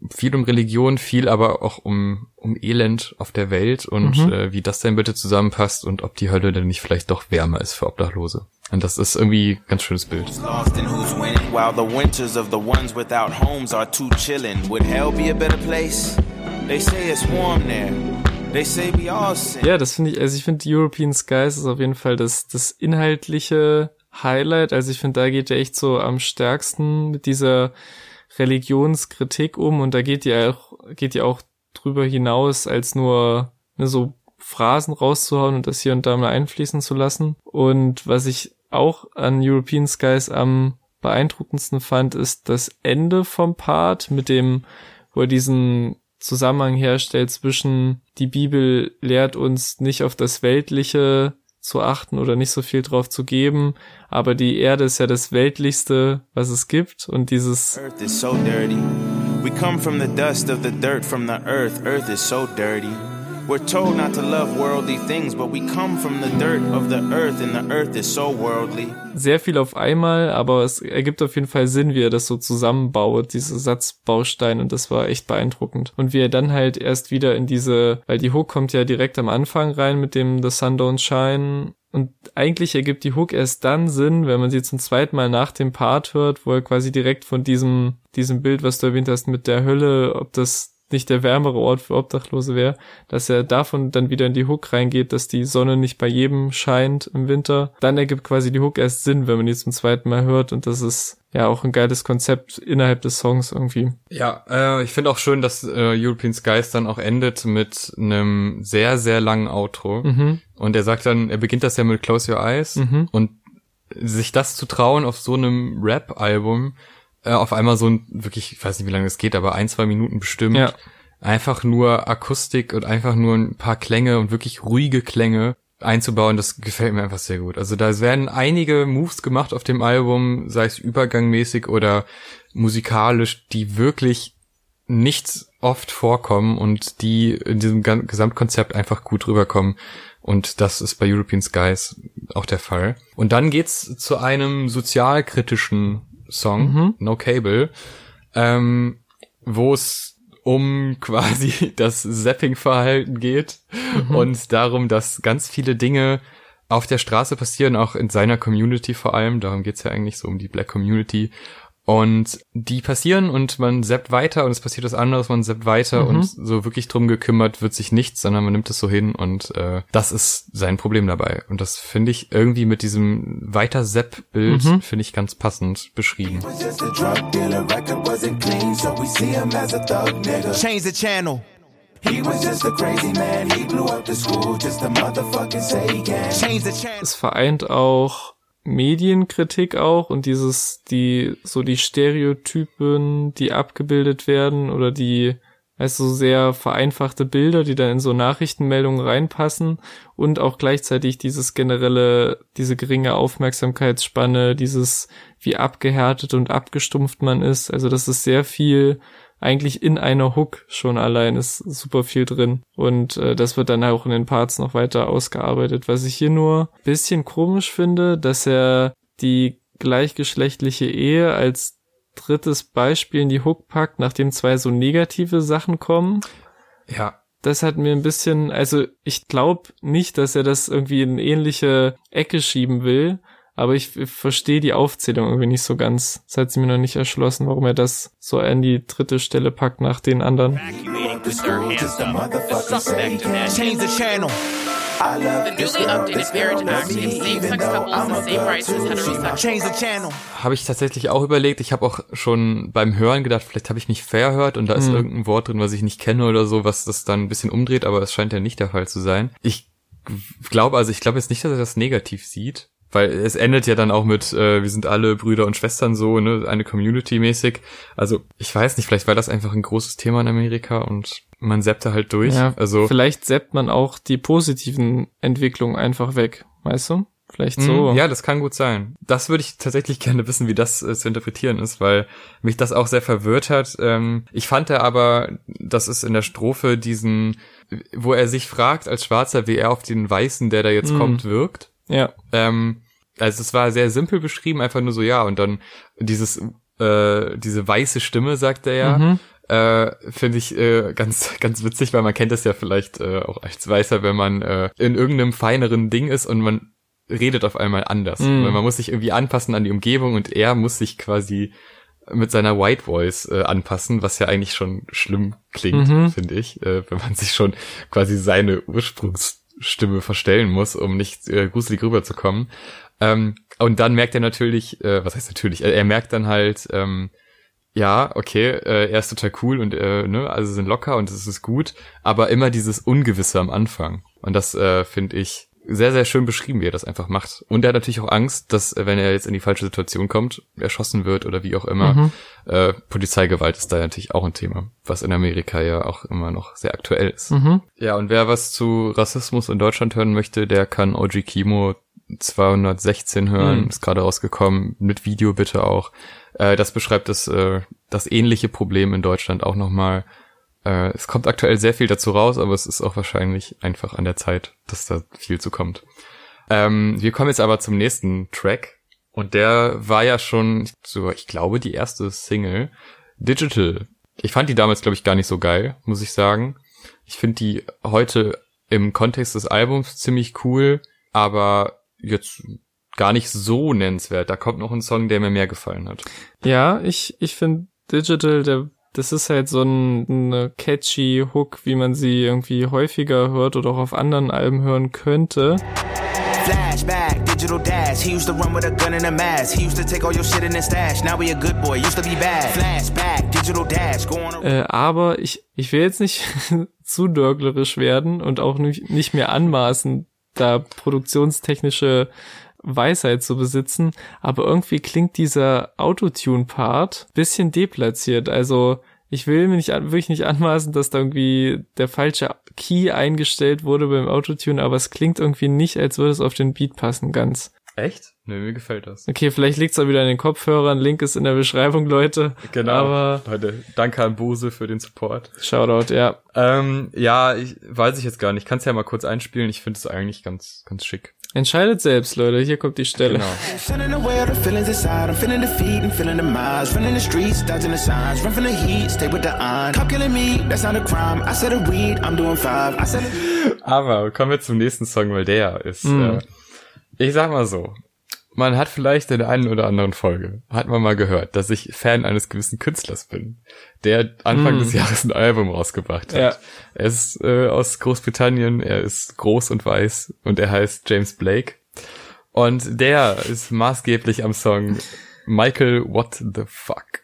A: viel um Religion, viel aber auch um, um Elend auf der Welt und
B: Mhm.
A: äh, wie das denn bitte zusammenpasst und ob die Hölle denn nicht vielleicht doch wärmer ist für Obdachlose. Und das ist irgendwie ein ganz schönes Bild.
E: Lost in who's winning, while the winters of the ones without homes are too chillin'. Would hell be a better place? They say it's warm there. They say we all sin.
B: Ja, das finde ich, also ich finde European Skies ist auf jeden Fall das, das inhaltliche Highlight. Also ich finde, da geht er echt so am stärksten mit dieser Religionskritik um und da geht die auch, geht die auch drüber hinaus, als nur ne, so Phrasen rauszuhauen und das hier und da mal einfließen zu lassen. Und was ich auch an European Skies am beeindruckendsten fand, ist das Ende vom Part mit dem, wo er diesen Zusammenhang herstellt zwischen die Bibel lehrt uns nicht auf das Weltliche zu achten oder nicht so viel drauf zu geben, aber die Erde ist ja das Weltlichste, was es gibt und dieses
E: Earth is so dirty. We come from the dust of the dirt from the earth. Earth is so dirty. We're told not to love worldly things, but we come from the dirt of the earth, and the earth is so worldly.
B: sehr viel auf einmal, aber es ergibt auf jeden Fall Sinn, wie er das so zusammenbaut, diese Satzbausteine und das war echt beeindruckend. Und wie er dann halt erst wieder in diese, weil die Hook kommt ja direkt am Anfang rein mit dem The Sun Don't Shine und eigentlich ergibt die Hook erst dann Sinn, wenn man sie zum zweiten Mal nach dem Part hört, wo er quasi direkt von diesem, diesem Bild, was du erwähnt hast, mit der Hölle, ob das nicht der wärmere Ort für Obdachlose wäre, dass er davon dann wieder in die Hook reingeht, dass die Sonne nicht bei jedem scheint im Winter. Dann ergibt quasi die Hook erst Sinn, wenn man die zum zweiten Mal hört und das ist ja auch ein geiles Konzept innerhalb des Songs irgendwie.
A: Ja, äh, ich finde auch schön, dass äh, European Skies dann auch endet mit einem sehr, sehr langen Outro.
B: Mhm.
A: Und er sagt dann, er beginnt das ja mit Close Your Eyes
B: Mhm.
A: und sich das zu trauen auf so einem Rap-Album, äh, auf einmal so ein, wirklich, ich weiß nicht, wie lange es geht, aber ein, zwei Minuten bestimmt,
B: Ja.
A: einfach nur Akustik und einfach nur ein paar Klänge und wirklich ruhige Klänge einzubauen, das gefällt mir einfach sehr gut. Also da werden einige Moves gemacht auf dem Album, sei es übergangmäßig oder musikalisch, die wirklich nicht oft vorkommen und die in diesem Gesamtkonzept einfach gut rüberkommen. Und das ist bei European Skies auch der Fall. Und dann geht's zu einem sozialkritischen Song,
B: Mhm.
A: No Cable, ähm, wo es um quasi das Zapping-Verhalten geht und darum, dass ganz viele Dinge auf der Straße passieren, auch in seiner Community vor allem. Darum geht's ja eigentlich so um die Black Community. Und die passieren und man zappt weiter und es passiert was anderes, man zappt weiter
B: Mhm.
A: und so wirklich drum gekümmert wird sich nichts, sondern man nimmt es so hin und äh, das ist sein Problem dabei. Und das finde ich irgendwie mit diesem weiter Zapp-Bild,
B: Mhm.
A: finde ich ganz passend beschrieben.
F: was just a drug dealer, record wasn't clean, so we see him as a thug nigga.
D: Change the channel.
F: He was just a crazy man, he blew up the school just a motherfucking say he can.
D: Change the channel.
B: Es vereint auch Medienkritik auch und dieses, die, so die Stereotypen, die abgebildet werden oder die, weißt du, sehr vereinfachte Bilder, die dann in so Nachrichtenmeldungen reinpassen und auch gleichzeitig dieses generelle, diese geringe Aufmerksamkeitsspanne, dieses, wie abgehärtet und abgestumpft man ist. Also das ist sehr viel eigentlich in einer Hook schon allein ist super viel drin. Und äh, das wird dann auch in den Parts noch weiter ausgearbeitet. Was ich hier nur bisschen komisch finde, dass er die gleichgeschlechtliche Ehe als drittes Beispiel in die Hook packt, nachdem zwei so negative Sachen kommen.
A: Ja,
B: Das hat mir ein bisschen, also ich glaube nicht, dass er das irgendwie in ähnliche Ecke schieben will, aber ich verstehe die Aufzählung irgendwie nicht so ganz. Das hat sie mir noch nicht erschlossen, warum er das so an die dritte Stelle packt nach den anderen.
G: evacuating the Sir Handsome, the suspect in that
D: Change the channel.
F: I love
G: The newly updated Marriage Act gives same-sex couples the same rights as heterosexuals.
D: Change the channel.
A: habe ich tatsächlich auch überlegt. Ich habe auch schon beim Hören gedacht, vielleicht habe ich mich verhört und da ist
B: Mhm.
A: irgendein Wort drin, was ich nicht kenne oder so, was das dann ein bisschen umdreht, aber es scheint ja nicht der Fall zu sein. Ich glaube, also ich glaube jetzt nicht, dass er das negativ sieht. Weil es endet ja dann auch mit, äh, wir sind alle Brüder und Schwestern so, ne, eine Community mäßig. Also ich weiß nicht, vielleicht war das einfach ein großes Thema in Amerika und man seppte halt durch.
B: Ja,
A: also
B: vielleicht seppt man auch die positiven Entwicklungen einfach weg, weißt du? Vielleicht so.
A: Mm, Ja, das kann gut sein. Das würde ich tatsächlich gerne wissen, wie das äh, zu interpretieren ist, weil mich das auch sehr verwirrt hat. Ähm, ich fand er aber, dass es in der Strophe diesen, wo er sich fragt als Schwarzer, wie er auf den Weißen, der da jetzt
B: Mm.
A: kommt, wirkt.
B: Ja.
A: Ähm, also es war sehr simpel beschrieben, einfach nur so, ja, und dann dieses, äh, diese weiße Stimme, sagt er ja.
B: Mhm.
A: Äh, finde ich äh, ganz ganz witzig, weil man kennt das ja vielleicht äh, auch als Weißer, wenn man äh, in irgendeinem feineren Ding ist und man redet auf einmal anders.
B: Mm.
A: Weil man muss sich irgendwie anpassen an die Umgebung und er muss sich quasi mit seiner White Voice äh, anpassen, was ja eigentlich schon schlimm klingt,
B: Mhm.
A: finde ich, äh, wenn man sich schon quasi seine Ursprungsstimme verstellen muss, um nicht äh, gruselig rüberzukommen. Ähm, und dann merkt er natürlich, äh, was heißt natürlich, er, er merkt dann halt, ähm, ja, okay, äh, er ist total cool und äh, ne, also sind locker und es ist gut, aber immer dieses Ungewisse am Anfang. Und das äh, finde ich sehr, sehr schön beschrieben, wie er das einfach macht. Und er hat natürlich auch Angst, dass, äh, wenn er jetzt in die falsche Situation kommt, erschossen wird oder wie auch immer.
B: Mhm.
A: Äh, Polizeigewalt ist da natürlich auch ein Thema, was in Amerika ja auch immer noch sehr aktuell ist.
B: Mhm.
A: Ja, und wer was zu Rassismus in Deutschland hören möchte, der kann OG Kimo 216 hören,
B: Mhm.
A: ist gerade rausgekommen, mit Video bitte auch. Äh, das beschreibt das, äh, das ähnliche Problem in Deutschland auch nochmal. Äh, es kommt aktuell sehr viel dazu raus, aber es ist auch wahrscheinlich einfach an der Zeit, dass da viel zu kommt. Ähm, wir kommen jetzt aber zum nächsten Track. Und der war ja schon, so, ich glaube, die erste Single. Digital. Ich fand die damals, glaube ich, gar nicht so geil, muss ich sagen. Ich finde die heute im Kontext des Albums ziemlich cool, aber jetzt gar nicht so nennenswert. Da kommt noch ein Song, der mir mehr gefallen hat.
B: Ja, ich, ich finde Digital, der Das ist halt so ein, eine catchy Hook, wie man sie irgendwie häufiger hört oder auch auf anderen Alben hören könnte.
F: Flashback, digital dash. He used to run with a gun and a mask. He used to take all your shit in his stash. Now he a good boy, used to be bad. Flashback, digital dash. Go on a
B: Äh, aber ich, ich will jetzt nicht zu dörglerisch werden und auch nicht, nicht mehr anmaßen, da produktionstechnische Weisheit zu besitzen, aber irgendwie klingt dieser Autotune-Part bisschen deplatziert. Also ich will mir nicht wirklich nicht anmaßen, dass da irgendwie der falsche Key eingestellt wurde beim Autotune, aber es klingt irgendwie nicht, als würde es auf den Beat passen ganz.
A: Echt? Nö, mir gefällt das.
B: Okay, vielleicht liegt's auch wieder an den Kopfhörern. Link ist in der Beschreibung, Leute.
A: Genau.
B: Aber
A: Leute, danke an Bose für den Support.
B: Shoutout, ja.
A: Ähm, ja, ich weiß ich jetzt gar nicht. Kannst ja mal kurz einspielen. Ich finde es eigentlich ganz, ganz schick.
B: Entscheidet selbst, Leute. Hier kommt die Stelle.
A: Genau. Aber kommen wir zum nächsten Song, weil der ist,
B: Mhm.
A: äh, ich sag mal so, man hat vielleicht in der einen oder anderen Folge, hat man mal gehört, dass ich Fan eines gewissen Künstlers bin, der Anfang
B: Mhm.
A: des Jahres ein Album rausgebracht hat.
B: Ja.
A: Er ist äh, aus Großbritannien, er ist groß und weiß und er heißt James Blake. Und der ist maßgeblich am Song Michael What the Fuck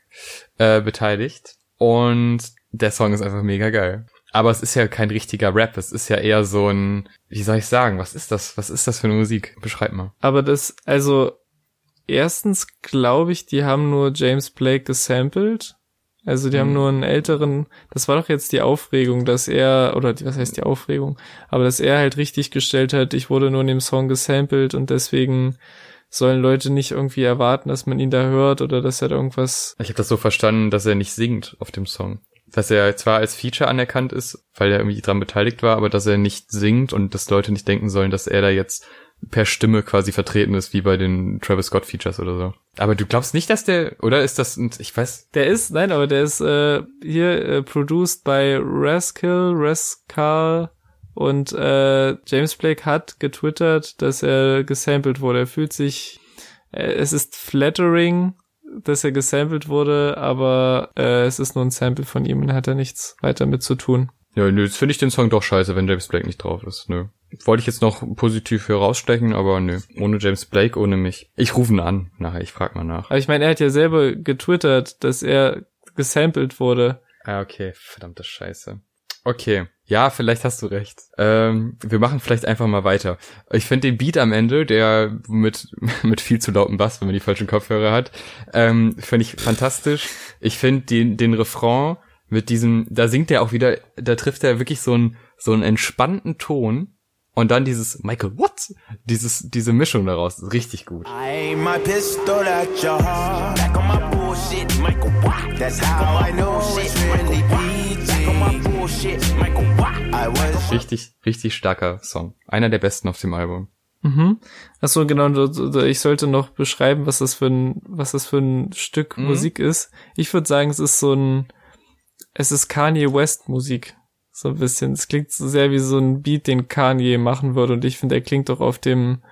A: äh, beteiligt. Und der Song ist einfach mega geil. Aber es ist ja kein richtiger Rap, es ist ja eher so ein, wie soll ich sagen, was ist das? Was ist das für eine Musik? Beschreib mal.
B: Aber das, also, erstens glaube ich, die haben nur James Blake gesampelt. Also die haben
A: Mhm.
B: nur einen älteren, das war doch jetzt die Aufregung, dass er, oder die, was heißt die Aufregung, aber dass er halt richtig gestellt hat, ich wurde nur in dem Song gesampelt und deswegen sollen Leute nicht irgendwie erwarten, dass man ihn da hört oder dass er da irgendwas,
A: Ich habe das so verstanden, dass er nicht singt auf dem Song. Dass er zwar als Feature anerkannt ist, weil er irgendwie dran beteiligt war, aber dass er nicht singt und dass Leute nicht denken sollen, dass er da jetzt per Stimme quasi vertreten ist, wie bei den Travis Scott Features oder so. Aber du glaubst nicht, dass der, oder ist das, ich weiß,
B: der ist, nein, aber der ist äh, hier äh, produced by Rascal, Rascal und äh, James Blake hat getwittert, dass er gesampelt wurde. Er fühlt sich, äh, es ist flattering, dass er gesampelt wurde, aber äh, es ist nur ein Sample von ihm und hat er nichts weiter mit zu tun.
A: ja, nö, jetzt finde ich den Song doch scheiße, wenn James Blake nicht drauf ist, nö. Wollte ich jetzt noch positiv herausstechen, aber nö. Ohne James Blake, ohne mich. Ich rufe ihn an, nachher, ich frag mal nach.
B: Aber ich meine, er hat ja selber getwittert, dass er gesampelt wurde.
A: Ah, okay, verdammte Scheiße. Okay, ja, vielleicht hast du recht. Ähm, wir machen vielleicht einfach mal weiter. Ich finde den Beat am Ende, der mit, mit viel zu lautem Bass, wenn man die falschen Kopfhörer hat, ähm, finde ich fantastisch. Ich finde den, den Refrain mit diesem, da singt er auch wieder, da trifft er wirklich so einen, so einen entspannten Ton und dann dieses Michael, what? Dieses, diese Mischung daraus, ist richtig gut. Richtig, richtig starker Song. Einer der besten auf dem Album.
B: Mhm. Achso, genau, ich sollte noch beschreiben, was das für ein, was das für ein Stück
A: Mhm.
B: Musik ist. Ich würde sagen, es ist so ein, es ist Kanye West Musik. So ein bisschen. Es klingt so sehr wie so ein Beat, den Kanye machen würde. Und ich finde, er klingt auch auf dem,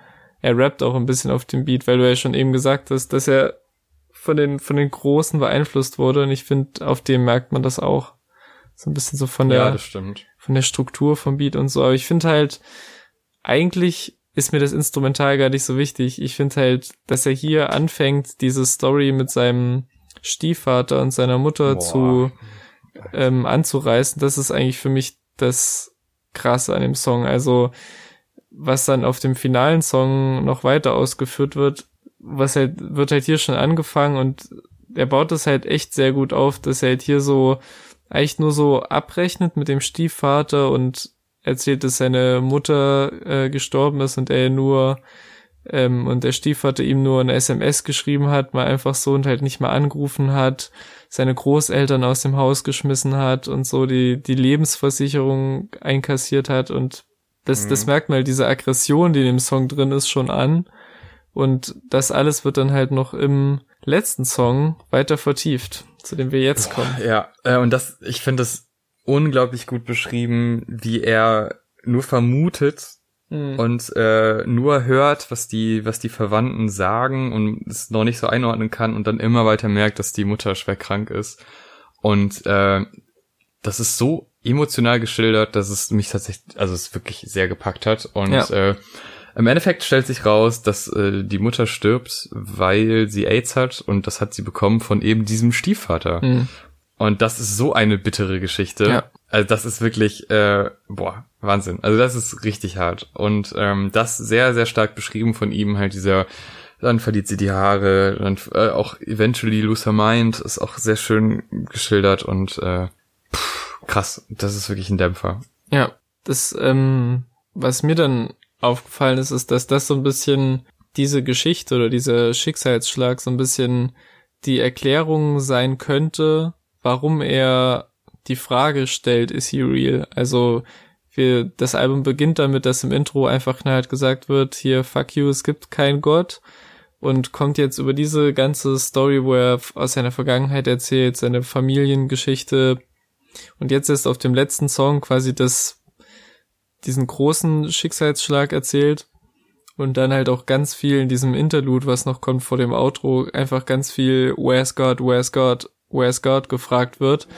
B: er rappt auch ein bisschen auf dem Beat, weil du ja schon eben gesagt hast, dass er von den, von den Großen beeinflusst wurde. Und ich finde, auf dem merkt man das auch. So ein bisschen so von der,
A: Ja,
B: von der Struktur vom Beat und so. Aber ich finde halt, eigentlich ist mir das Instrumental gar nicht so wichtig. Ich finde halt, dass er hier anfängt, diese Story mit seinem Stiefvater und seiner Mutter
A: Boah.
B: zu ähm, anzureißen. Das ist eigentlich für mich das Krasse an dem Song. Also was dann auf dem finalen Song noch weiter ausgeführt wird, was halt wird halt hier schon angefangen und er baut das halt echt sehr gut auf, dass er halt hier so eigentlich nur so abrechnet mit dem Stiefvater und erzählt, dass seine Mutter äh, gestorben ist und er nur ähm, und der Stiefvater ihm nur eine SMS geschrieben hat, mal einfach so und halt nicht mal angerufen hat, seine Großeltern aus dem Haus geschmissen hat und so die die Lebensversicherung einkassiert hat und das das
A: Mhm.
B: merkt man halt diese Aggression, die in dem Song drin ist, schon an und das alles wird dann halt noch im letzten Song weiter vertieft, zu dem wir jetzt kommen.
A: Ja, äh, und das, ich finde das unglaublich gut beschrieben, wie er nur vermutet
B: Mhm.
A: und äh, nur hört, was die, was die Verwandten sagen und es noch nicht so einordnen kann und dann immer weiter merkt, dass die Mutter schwer krank ist. Und äh, das ist so emotional geschildert, dass es mich tatsächlich, also es wirklich sehr gepackt hat. Und
B: Ja.
A: äh, im Endeffekt stellt sich raus, dass äh, die Mutter stirbt, weil sie AIDS hat und das hat sie bekommen von eben diesem Stiefvater.
B: Mhm.
A: Und das ist so eine bittere Geschichte.
B: Ja.
A: Also das ist wirklich, äh, boah, Wahnsinn. Also das ist richtig hart. Und ähm, das sehr, sehr stark beschrieben von ihm, halt dieser, dann verliert sie die Haare, dann äh, auch eventually lose her mind, ist auch sehr schön geschildert und äh, pff, krass, das ist wirklich ein Dämpfer.
B: Ja, das, ähm, was mir dann aufgefallen ist, ist, dass das so ein bisschen diese Geschichte oder dieser Schicksalsschlag so ein bisschen die Erklärung sein könnte, warum er die Frage stellt, ist he real? Also wir, das Album beginnt damit, dass im Intro einfach knallhart gesagt wird, hier, fuck you, es gibt keinen Gott und kommt jetzt über diese ganze Story, wo er aus seiner Vergangenheit erzählt, seine Familiengeschichte und jetzt ist auf dem letzten Song quasi das, diesen großen Schicksalsschlag erzählt und dann halt auch ganz viel in diesem Interlude, was noch kommt vor dem Outro, einfach ganz viel Where's God, Where's God, Where's God gefragt wird.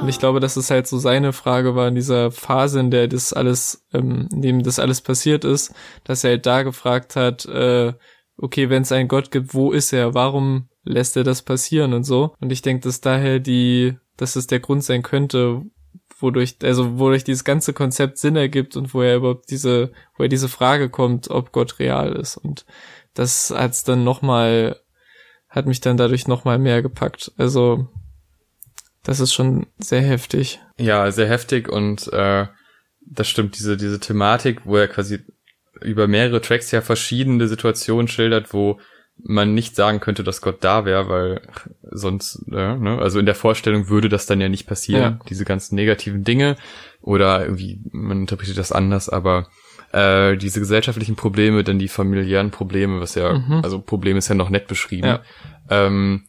B: Und ich glaube, dass es halt so seine Frage war in dieser Phase, in der das alles, ähm, in dem das alles passiert ist, dass er halt da gefragt hat, äh, okay, wenn es einen Gott gibt, wo ist er? Warum lässt er das passieren und so? Und ich denke, dass daher die, dass es der Grund sein könnte, wodurch, also wodurch dieses ganze Konzept Sinn ergibt und wo er überhaupt diese, wo er diese Frage kommt, ob Gott real ist. Und das hat's dann nochmal, hat mich dann dadurch nochmal mehr gepackt. Also, das ist schon sehr heftig.
A: Ja, sehr heftig und äh, das stimmt, diese, diese Thematik, wo er quasi über mehrere Tracks ja verschiedene Situationen schildert, wo man nicht sagen könnte, dass Gott da wäre, weil sonst, äh, ne, also in der Vorstellung würde das dann ja nicht passieren,
B: Ja.
A: diese ganzen negativen Dinge oder irgendwie, man interpretiert das anders, aber äh, diese gesellschaftlichen Probleme, dann die familiären Probleme, was ja,
B: Mhm.
A: also Problem ist ja noch nett beschrieben,
B: Ja.
A: ähm,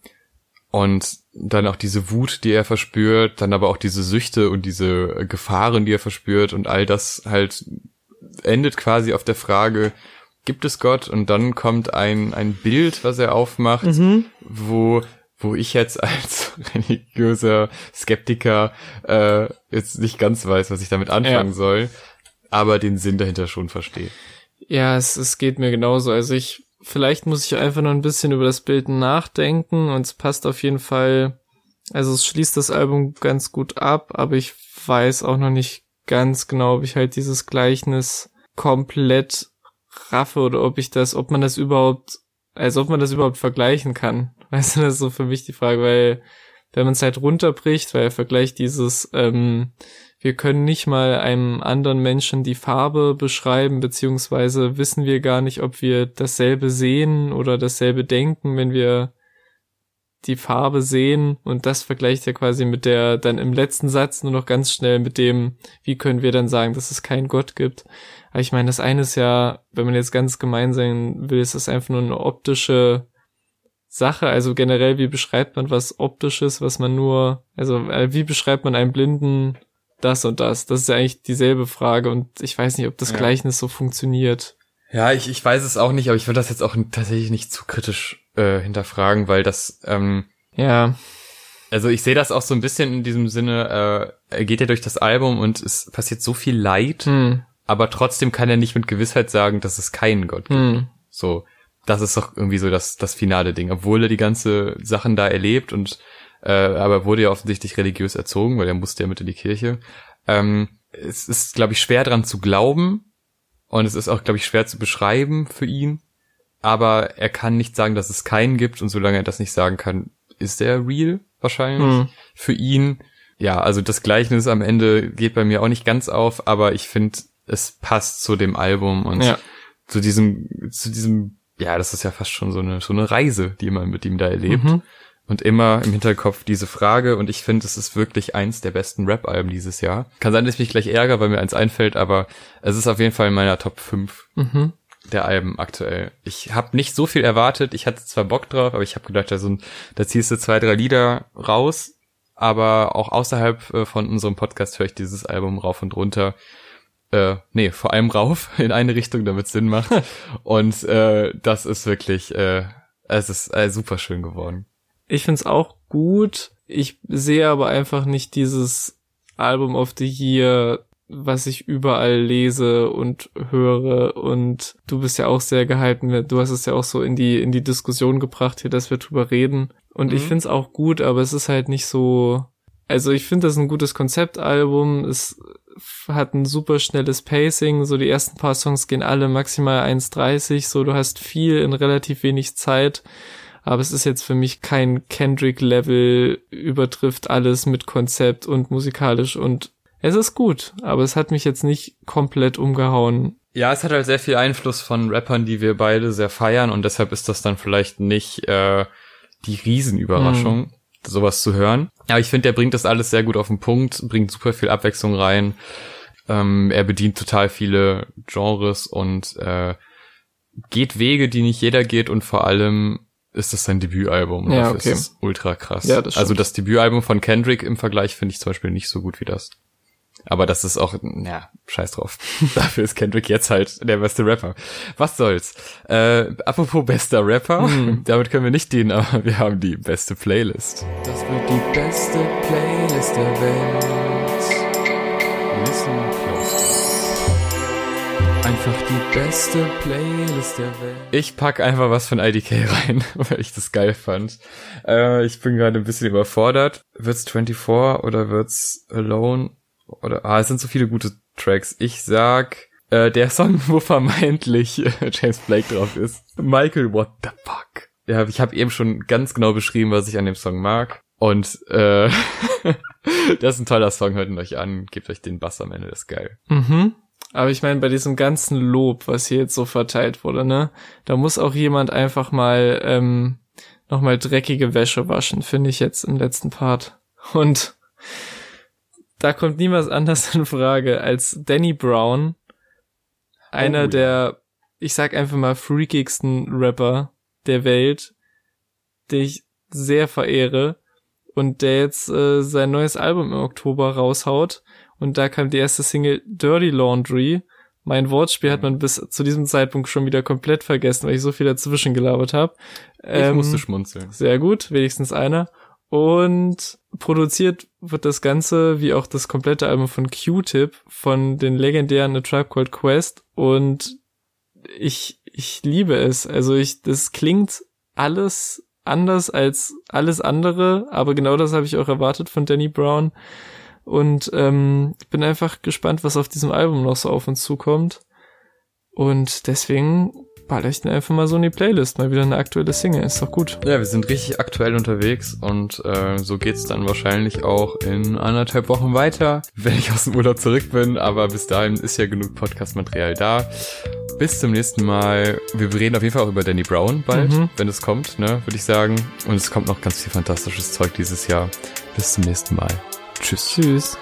A: und dann auch diese Wut, die er verspürt, dann aber auch diese Süchte und diese Gefahren, die er verspürt und all das halt endet quasi auf der Frage, gibt es Gott? Und dann kommt ein, ein Bild, was er aufmacht, wo, wo ich jetzt als religiöser Skeptiker äh, jetzt nicht ganz weiß, was ich damit anfangen
B: Ja.
A: soll, aber den Sinn dahinter schon verstehe.
B: Ja, es, es geht mir genauso. Also ich, vielleicht muss ich einfach noch ein bisschen über das Bild nachdenken und es passt auf jeden Fall, also es schließt das Album ganz gut ab, aber ich weiß auch noch nicht ganz genau, ob ich halt dieses Gleichnis komplett raffe oder ob ich das, ob man das überhaupt, also ob man das überhaupt vergleichen kann. Weißt du, das ist so für mich die Frage, weil wenn man es halt runterbricht, weil er vergleicht dieses, ähm, wir können nicht mal einem anderen Menschen die Farbe beschreiben, beziehungsweise wissen wir gar nicht, ob wir dasselbe sehen oder dasselbe denken, wenn wir die Farbe sehen und das vergleicht er quasi mit der, dann im letzten Satz nur noch ganz schnell mit dem, wie können wir dann sagen, dass es keinen Gott gibt. Aber ich meine, das eine ist ja, wenn man jetzt ganz gemein sein will, ist das einfach nur eine optische Sache, also generell, wie beschreibt man was optisches, was man nur, also äh, wie beschreibt man einem Blinden das und das? Das ist ja eigentlich dieselbe Frage und ich weiß nicht, ob das
A: Ja.
B: Gleichnis so funktioniert.
A: Ja, ich, ich weiß es auch nicht, aber ich würde das jetzt auch tatsächlich nicht zu kritisch äh, hinterfragen, weil das, ähm,
B: Ja,
A: also ich sehe das auch so ein bisschen in diesem Sinne, äh, er geht ja durch das Album und es passiert so viel Leid,
B: hm,
A: aber trotzdem kann er nicht mit Gewissheit sagen, dass es keinen Gott gibt.
B: hm,
A: So, das ist doch irgendwie so das, das finale Ding. Obwohl er die ganze Sachen da erlebt und äh, aber er wurde ja offensichtlich religiös erzogen, weil er musste ja mit in die Kirche. Ähm, es ist, glaube ich, schwer dran zu glauben und es ist auch, glaube ich, schwer zu beschreiben für ihn. Aber er kann nicht sagen, dass es keinen gibt und solange er das nicht sagen kann, ist er real wahrscheinlich
B: hm.
A: für ihn. Ja, also das Gleichnis am Ende geht bei mir auch nicht ganz auf, aber ich finde, es passt zu dem Album und
B: Ja.
A: zu diesem, zu diesem, ja, das ist ja fast schon so eine, so eine Reise, die man mit ihm da erlebt.
B: Mhm.
A: Und immer im Hinterkopf diese Frage und ich finde, es ist wirklich eins der besten Rap-Alben dieses Jahr. Kann sein, dass ich mich gleich ärgere, weil mir eins einfällt, aber es ist auf jeden Fall in meiner Top 5
B: Mhm.
A: Der Alben aktuell. Ich habe nicht so viel erwartet. Ich hatte zwar Bock drauf, aber ich habe gedacht, da, sind, da ziehst du zwei, drei Lieder raus. Aber auch außerhalb äh, von unserem Podcast höre ich dieses Album rauf und runter. äh, nee, vor allem rauf in eine Richtung, damit es Sinn macht. Und äh, das ist wirklich, äh, es ist äh, super schön geworden.
B: Ich find's auch gut. Ich sehe aber einfach nicht dieses Album of the Year, was ich überall lese und höre. Und du bist ja auch sehr gehalten. Du hast es ja auch so in die, in die Diskussion gebracht hier, dass wir drüber reden. Und mhm. ich find's auch gut, aber es ist halt nicht so, also ich finde das ein gutes Konzeptalbum. Es hat ein super schnelles Pacing. So die ersten paar Songs gehen alle maximal 1,30. So du hast viel in relativ wenig Zeit. Aber es ist jetzt für mich kein Kendrick-Level, übertrifft alles mit Konzept und musikalisch und es ist gut, aber es hat mich jetzt nicht komplett umgehauen.
A: Ja, es hat halt sehr viel Einfluss von Rappern, die wir beide sehr feiern und deshalb ist das dann vielleicht nicht äh, die Riesenüberraschung, mhm. sowas zu hören. Aber ich finde, der bringt das alles sehr gut auf den Punkt, bringt super viel Abwechslung rein. Ähm, er bedient total viele Genres und äh, geht Wege, die nicht jeder geht und vor allem ist das sein Debütalbum.
B: Ja, okay.
A: ist ultra krass.
B: Ja, das
A: also das Debütalbum von Kendrick im Vergleich finde ich zum Beispiel nicht so gut wie das. Aber das ist auch, ja, scheiß drauf. Dafür ist Kendrick jetzt halt der beste Rapper. Was soll's? Äh, apropos bester Rapper, hm. damit können wir nicht dienen, aber wir haben die beste Playlist.
B: Das wird die beste Playlist der Welt. Listen Einfach die beste Playlist der Welt.
A: Ich pack einfach was von IDK rein, weil ich das geil fand. Äh, ich bin gerade ein bisschen überfordert. Wird's 24 oder wird's Alone? Oder, ah, es sind so viele gute Tracks. Ich sag, äh, der Song, wo vermeintlich äh, James Blake drauf ist. Michael, what the fuck? Ja, ich habe eben schon ganz genau beschrieben, was ich an dem Song mag. Und äh, das ist ein toller Song, hört ihn euch an, gebt euch den Bass am Ende, das ist geil.
B: Mhm. Aber ich meine, bei diesem ganzen Lob, was hier jetzt so verteilt wurde, ne, da muss auch jemand einfach mal ähm, nochmal dreckige Wäsche waschen, finde ich jetzt im letzten Part. Und da kommt niemals anders in Frage als Danny Brown, einer oh, ja. der, ich sag einfach mal, freakigsten Rapper der Welt, den ich sehr verehre und der jetzt äh, sein neues Album im Oktober raushaut und da kam die erste Single Dirty Laundry. Mein Wortspiel hat man bis zu diesem Zeitpunkt schon wieder komplett vergessen, weil ich so viel dazwischen gelabert habe.
A: Ähm, ich musste schmunzeln.
B: Sehr gut, wenigstens einer. Und produziert wird das Ganze, wie auch das komplette Album von Q-Tip, von den legendären A Tribe Called Quest. Und ich, ich liebe es. Also ich, das klingt alles anders als alles andere, aber genau das habe ich auch erwartet von Danny Brown. Und ähm, bin einfach gespannt, was auf diesem Album noch so auf uns zukommt. Und deswegen baller ich den einfach mal so in die Playlist. Mal wieder eine aktuelle Single. Ist doch gut.
A: Ja, wir sind richtig aktuell unterwegs und äh, so geht's dann wahrscheinlich auch in anderthalb Wochen weiter, wenn ich aus dem Urlaub zurück bin. Aber bis dahin ist ja genug Podcast-Material da. Bis zum nächsten Mal. Wir reden auf jeden Fall auch über Danny Brown bald, mhm. wenn es kommt, ne, würde ich sagen. Und es kommt noch ganz viel fantastisches Zeug dieses Jahr. Bis zum nächsten Mal. Tschüss.
B: Tschüss.